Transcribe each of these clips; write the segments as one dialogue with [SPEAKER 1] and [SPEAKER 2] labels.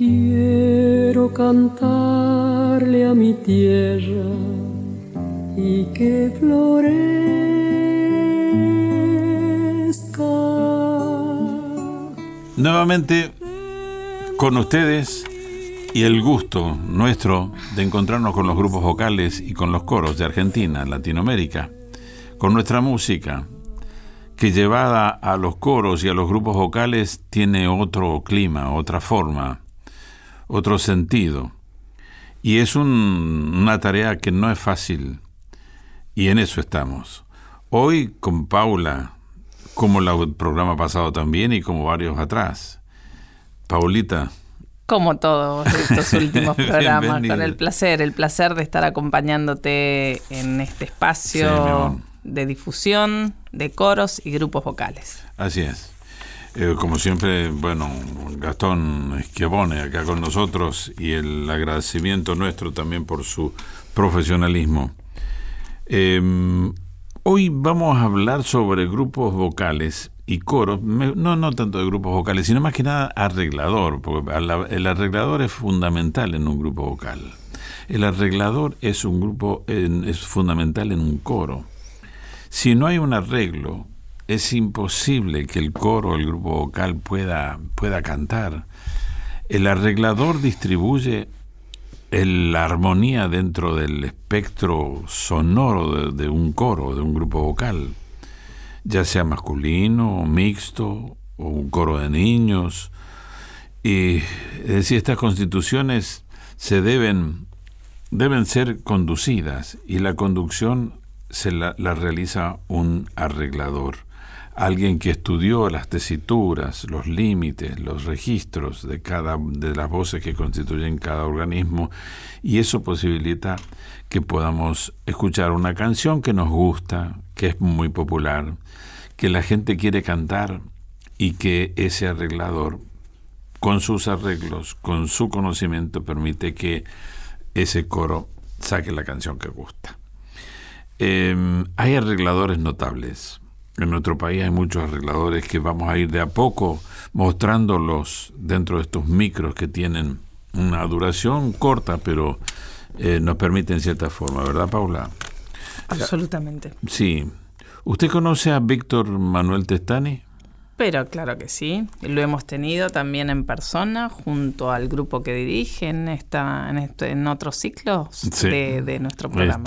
[SPEAKER 1] Quiero cantarle a mi tierra y que florezca.
[SPEAKER 2] Nuevamente con ustedes y el gusto nuestro de encontrarnos con los grupos vocales y con los coros de Argentina, Latinoamérica, con nuestra música, que llevada a los coros y a los grupos vocales tiene otro clima, otra forma, otro sentido. Y es una tarea que no es fácil. Y en eso estamos. Hoy con Paula, como el programa pasado también y como varios atrás. Paulita.
[SPEAKER 3] Como todos estos últimos programas, con el placer, el placer de estar acompañándote en este espacio de difusión de coros y grupos vocales.
[SPEAKER 2] Así es. Eh, como siempre, bueno, Gastón Schiavone acá con nosotros y el agradecimiento nuestro también por su profesionalismo. Em, hoy vamos a hablar sobre grupos vocales y coros, no, no tanto de grupos vocales, sino más que nada arreglador, porque el arreglador es fundamental en un grupo vocal. El arreglador es un grupo, es fundamental en un coro. Si no hay un arreglo, es imposible que el coro el grupo vocal pueda, pueda cantar. El arreglador distribuye la armonía dentro del espectro sonoro de, un coro, de un grupo vocal, ya sea masculino mixto o un coro de niños. Y es decir, estas constituciones se deben, deben ser conducidas y la conducción se la realiza un arreglador alguien que estudió las tesituras, los límites, los registros de cada de las voces que constituyen cada organismo y eso posibilita que podamos escuchar una canción que nos gusta, que es muy popular, que la gente quiere cantar y que ese arreglador con sus arreglos, con su conocimiento permite que ese coro saque la canción que gusta. Em, hay arregladores notables en nuestro país hay muchos arregladores que vamos a ir de a poco mostrándolos dentro de estos micros que tienen una duración corta, pero eh, nos permiten cierta forma, ¿verdad, Paula?
[SPEAKER 3] Absolutamente.
[SPEAKER 2] Sí. ¿Usted conoce a Víctor Manuel Testani?
[SPEAKER 3] Pero claro que sí, lo hemos tenido también en persona junto al grupo que dirige en, esta, en, este, en otros ciclos de, nuestro programa.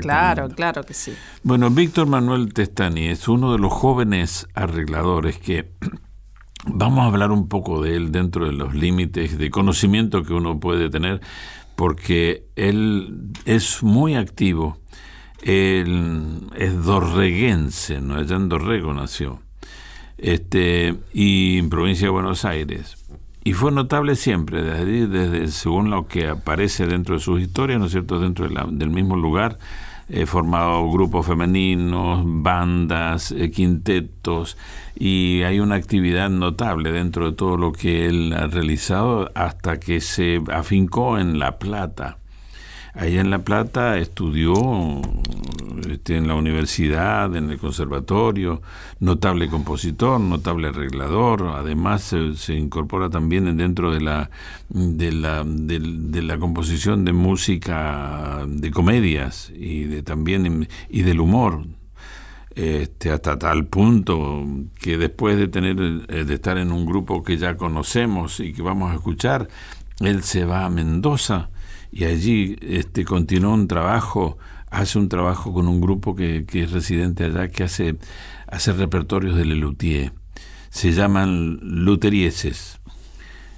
[SPEAKER 3] claro, claro que sí.
[SPEAKER 2] Bueno, Víctor Manuel Testani es uno de los jóvenes arregladores que vamos a hablar un poco de él dentro de los límites de conocimiento que uno puede tener, porque él es muy activo. Él es dorreguense, ¿no? allá en Dorrego nació este, y en provincia de Buenos Aires. Y fue notable siempre, desde, según lo que aparece dentro de sus historias, ¿no es cierto?, dentro del mismo lugar, eh, formado grupos femeninos, bandas, eh, quintetos, y hay una actividad notable dentro de todo lo que él ha realizado hasta que se afincó en La Plata. Allá en La Plata estudió este, en la universidad, en el conservatorio, notable compositor, notable arreglador, además se, incorpora también dentro de la, de la, de, la composición de música de comedias y de también y del humor. Este, hasta tal punto que después de tener de estar en un grupo que ya conocemos y que vamos a escuchar, él se va a Mendoza y allí este, continuó un trabajo, hace un trabajo con un grupo que, es residente allá, que hace, hace repertorios de Lelutier. Se llaman luterieses.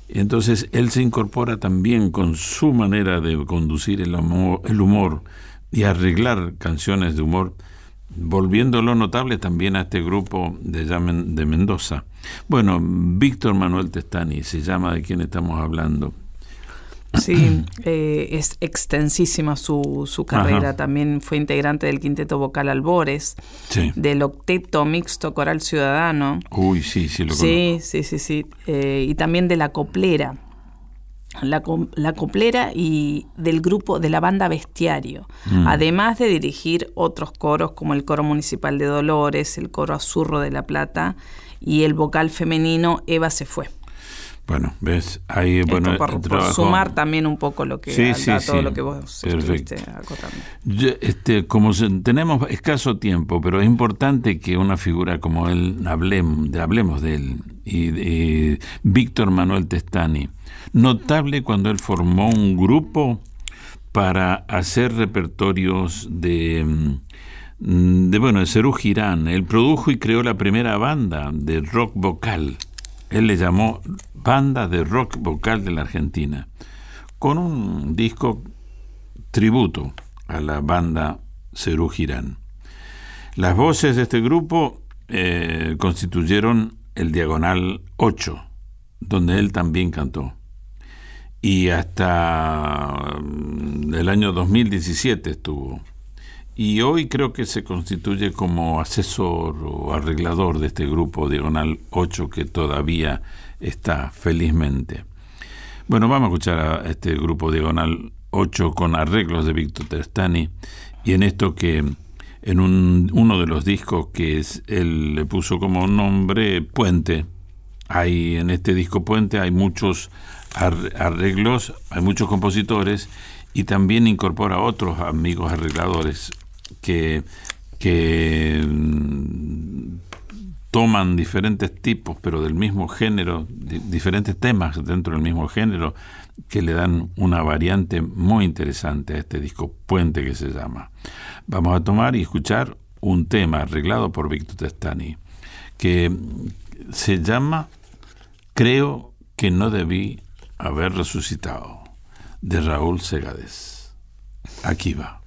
[SPEAKER 2] Entonces él se incorpora también con su manera de conducir el humor, el humor y arreglar canciones de humor, volviéndolo notable también a este grupo de, de Mendoza. Bueno, Víctor Manuel Testani se llama de quien estamos hablando.
[SPEAKER 3] Sí, eh, es extensísima su, su carrera. También fue integrante del quinteto vocal Albores, del octeto mixto coral ciudadano.
[SPEAKER 2] Uy, sí, sí, lo
[SPEAKER 3] Sí, sí, sí, sí. Eh, y también de la coplera. La, la, coplera y del grupo de la banda Bestiario, mm. además de dirigir otros coros como el coro municipal de Dolores, el coro Azurro de La Plata y el vocal femenino Eva se fue.
[SPEAKER 2] Bueno, ves, ahí, bueno,
[SPEAKER 3] por, sumar también un poco lo que
[SPEAKER 2] sí, sí,
[SPEAKER 3] todo lo que vos
[SPEAKER 2] Perfecto. este, como tenemos escaso tiempo, pero es importante que una figura como él hablemos, de, hablemos de él y de Víctor Manuel Testani, notable cuando él formó un grupo para hacer repertorios de mm, de bueno, de Cerú Girán. Él produjo y creó la primera banda de rock vocal. Él le llamó banda de rock vocal de la Argentina, con un disco tributo a la banda Cerú Girán. Las voces de este grupo eh, constituyeron el Diagonal 8, donde él también cantó. Y hasta mm, el año 2017 estuvo. Y hoy creo que se constituye como asesor o arreglador de este grupo Diagonal 8 que todavía está, felizmente. Bueno, vamos a escuchar a este grupo Diagonal 8 con arreglos de Víctor Testani y en esto que en un, uno de los discos que es, él le puso como nombre Puente. Hay en este disco Puente hay muchos arreglos, hay muchos compositores y también incorpora otros amigos arregladores que, que toman diferentes tipos, pero del mismo género, diferentes temas dentro del mismo género, que le dan una variante muy interesante a este disco Puente que se llama. Vamos a tomar y escuchar un tema arreglado por Víctor Testani, que se llama Creo que no debí haber resucitado, de Raúl Segades. Aquí va.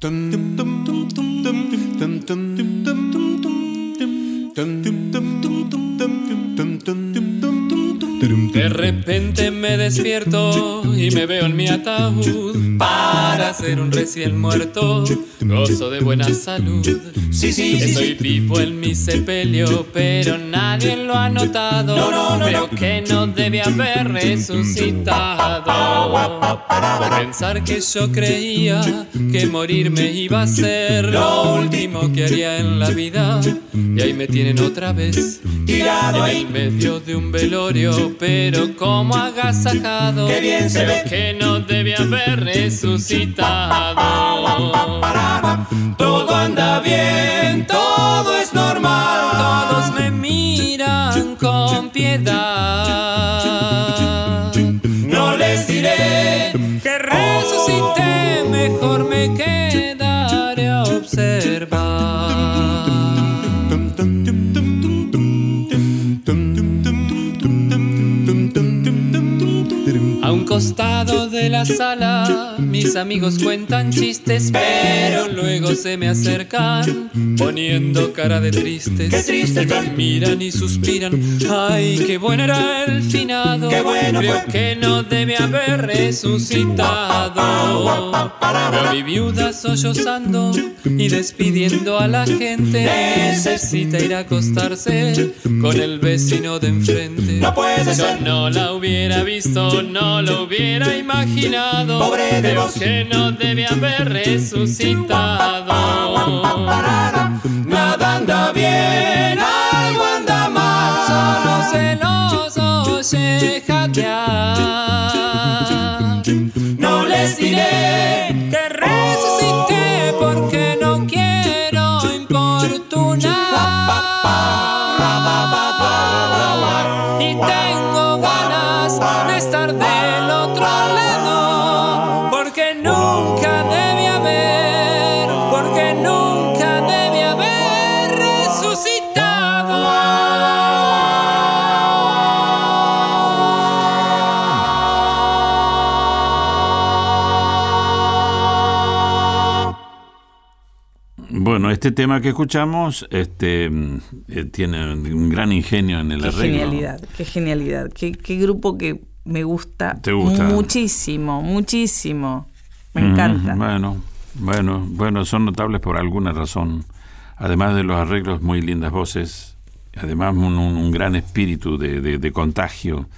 [SPEAKER 4] dum dum dum dum De repente me despierto y me veo en mi ataúd para ser un recién muerto, gozo de buena salud. Sí, sí, Estoy vivo en mi sepelio, pero nadie lo ha notado. Creo que no debe haber resucitado. Pensar que yo creía que morirme iba a ser lo último que haría en la vida, y ahí me tienen otra vez tirado en medio de un velorio pero como agasajado.
[SPEAKER 5] Qué bien se ve
[SPEAKER 4] que no debe haber resucitado.
[SPEAKER 5] Todo anda bien, todo es normal.
[SPEAKER 4] Todos me miran con piedad.
[SPEAKER 5] No les diré
[SPEAKER 4] que resucité, mejor me quedaré la sala, mis amigos cuentan chistes, pero luego se me acercan, poniendo cara de tristes.
[SPEAKER 5] Qué triste,
[SPEAKER 4] me miran y suspiran. Ay, qué bueno era el finado.
[SPEAKER 5] Qué bueno
[SPEAKER 4] Creo que no debe haber resucitado. A mi viuda sollozando y despidiendo a la gente. Necesita ir a acostarse con el vecino de enfrente.
[SPEAKER 5] No puede
[SPEAKER 4] Yo no la hubiera visto, no lo hubiera imaginado.
[SPEAKER 5] Pobre de
[SPEAKER 4] que no debe haber resucitado.
[SPEAKER 5] Nada anda bien, algo anda mal.
[SPEAKER 4] Solo celoso se jadear.
[SPEAKER 5] No les diré
[SPEAKER 2] Bueno, este tema que escuchamos este, eh, tiene un gran ingenio en el
[SPEAKER 3] Qué
[SPEAKER 2] arreglo.
[SPEAKER 3] genialidad, qué genialidad. Qué, qué grupo que me gusta,
[SPEAKER 2] ¿Te gusta?
[SPEAKER 3] muchísimo, muchísimo. Me encanta.
[SPEAKER 2] Bueno, bueno, bueno, son notables por alguna razón. Además de los arreglos, muy lindas voces. Además, un, gran espíritu de, de- de contagio,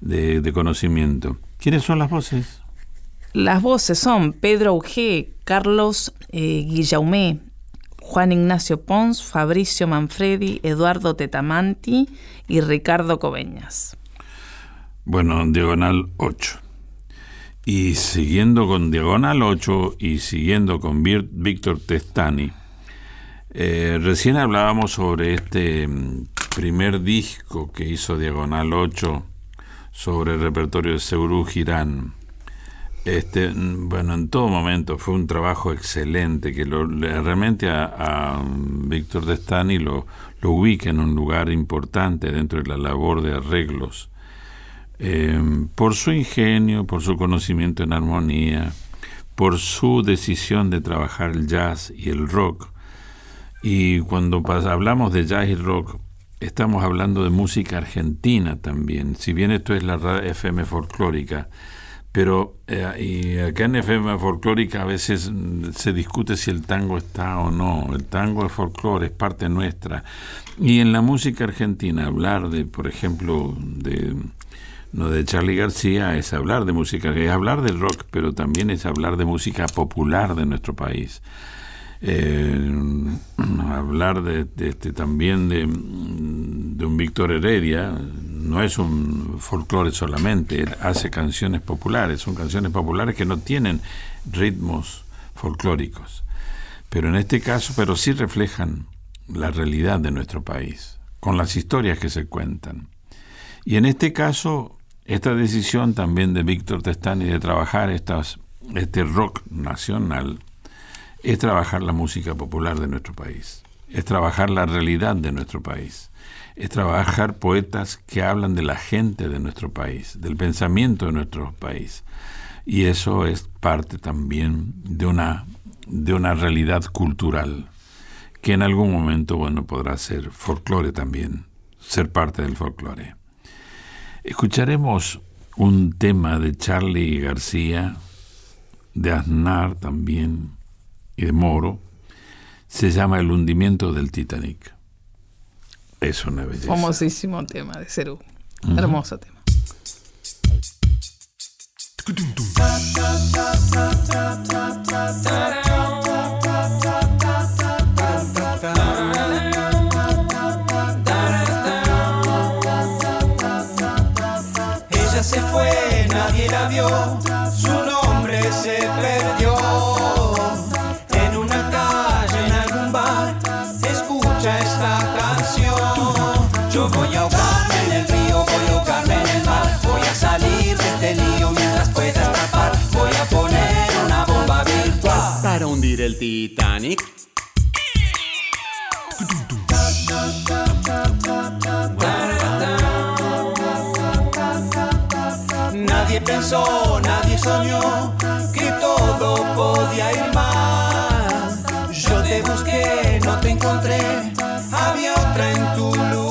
[SPEAKER 2] de, de conocimiento. ¿Quiénes son las voces?
[SPEAKER 3] Las voces son Pedro Auge, Carlos eh, Guillaumé, Juan Ignacio Pons, Fabricio Manfredi, Eduardo Tetamanti y Ricardo Coveñas.
[SPEAKER 2] Bueno, diagonal 8. Y siguiendo con diagonal 8 y siguiendo con Víctor Testani, eh, recién hablábamos sobre este mm, primer disco que hizo Diagonal 8 sobre el repertorio de Seurú Girán. Este, mm, bueno, en todo momento fue un trabajo excelente que lo, realmente a, Víctor Destani lo, lo ubica en un lugar importante dentro de la labor de arreglos. Eh, por su ingenio, por su conocimiento en armonía, por su decisión de trabajar el jazz y el rock. Y cuando hablamos de jazz y rock, estamos hablando de música argentina también. Si bien esto es la FM folclórica, pero eh, y acá en FM folclórica a veces mm, se discute si el tango está o no. El tango es folclore, es parte nuestra. Y en la música argentina hablar de, por ejemplo, de no de Charlie García es hablar de música, es hablar del rock, pero también es hablar de música popular de nuestro país. Eh, hablar de, este, también de, de un Víctor Heredia, no es un folclore solamente, él hace canciones populares, son canciones populares que no tienen ritmos folclóricos, pero en este caso, pero sí reflejan la realidad de nuestro país, con las historias que se cuentan. Y en este caso, esta decisión también de Víctor Testani de trabajar estas, este rock nacional es trabajar la música popular de nuestro país, es trabajar la realidad de nuestro país es trabajar poetas que hablan de la gente de nuestro país, del pensamiento de nuestro país. Y eso es parte también de una, de una realidad cultural, que en algún momento, bueno, podrá ser folclore también, ser parte del folclore. Escucharemos un tema de Charlie García, de Aznar también, y de Moro, se llama El hundimiento del Titanic. Es una belleza.
[SPEAKER 3] Famosísimo tema de Cerú. Hermoso tema.
[SPEAKER 5] Ella se fue, nadie la vio, su nombre se perdió.
[SPEAKER 6] Titanic.
[SPEAKER 5] Nadie pensó, nadie soñó que todo podía ir mal. Yo te busqué, no te encontré, había otra en tu lugar.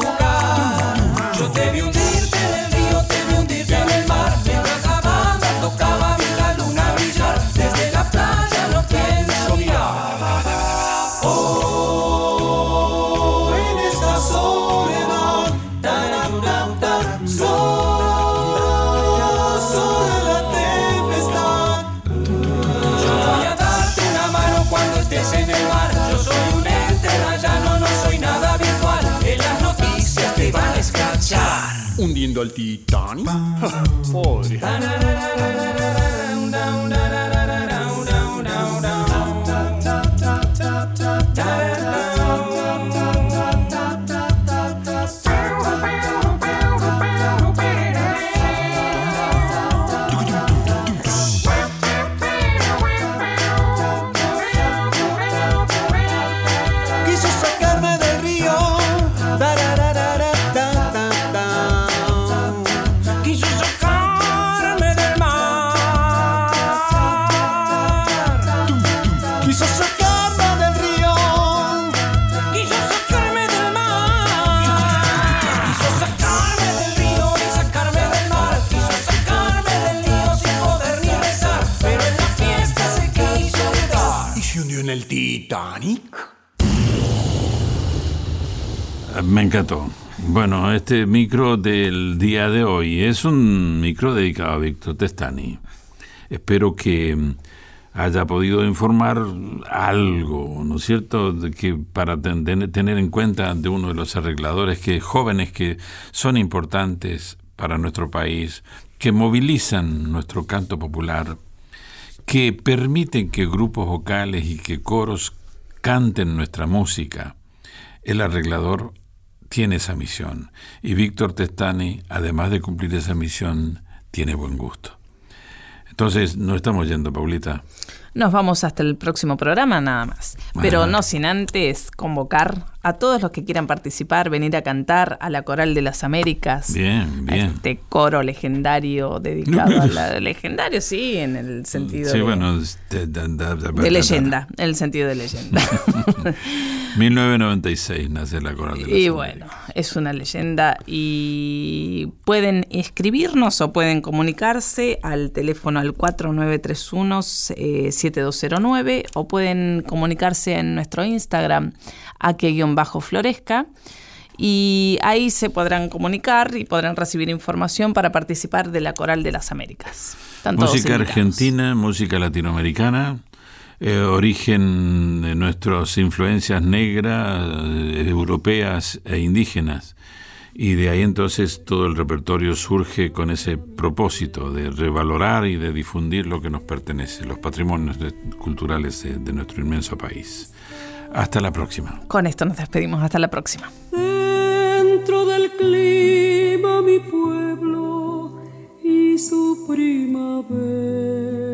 [SPEAKER 6] Hundiendo al Titanic. Pobre.
[SPEAKER 5] ¿Y se
[SPEAKER 6] hundió en el Titanic?
[SPEAKER 2] Me encantó. Bueno, este micro del día de hoy es un micro dedicado a Víctor Testani. Espero que mm, haya podido informar algo, ¿no es cierto?, de que para ten- tener en cuenta de uno de los arregladores que jóvenes que son importantes para nuestro país, que movilizan nuestro canto popular, que permiten que grupos vocales y que coros canten nuestra música. El arreglador tiene esa misión y Víctor Testani, además de cumplir esa misión, tiene buen gusto. Entonces, no estamos yendo, Paulita.
[SPEAKER 3] Nos vamos hasta el próximo programa nada más. Pero
[SPEAKER 2] Ajá.
[SPEAKER 3] no sin antes convocar a todos los que quieran participar, venir a cantar a la Coral de las Américas.
[SPEAKER 2] Bien,
[SPEAKER 3] a
[SPEAKER 2] bien.
[SPEAKER 3] Este coro legiorlegiendario dedicado a la legendario, sí, en el sentido
[SPEAKER 2] Sí,
[SPEAKER 3] de,
[SPEAKER 2] bueno, este,
[SPEAKER 3] de leyenda, en el sentido de leyenda.
[SPEAKER 2] 1996 nace la Coral de las
[SPEAKER 3] Y
[SPEAKER 2] Américas.
[SPEAKER 3] bueno, es una leyenda y pueden escribirnos o pueden comunicarse al teléfono al 4931-7209 o pueden comunicarse en nuestro Instagram a que-florezca y ahí se podrán comunicar y podrán recibir información para participar de la Coral de las Américas. Están
[SPEAKER 2] Música argentina, música latinoamericana, eh, origen de nuestras influencias negras, eh, europeas e indígenas. Y de ahí entonces todo el repertorio surge con ese propósito de revalorar y de difundir lo que nos pertenece, los patrimonios de- culturales de- de nuestro inmenso país. Hasta la próxima.
[SPEAKER 3] Con esto nos despedimos. Hasta la próxima.
[SPEAKER 1] Dentro del clima mi pueblo y su primavera.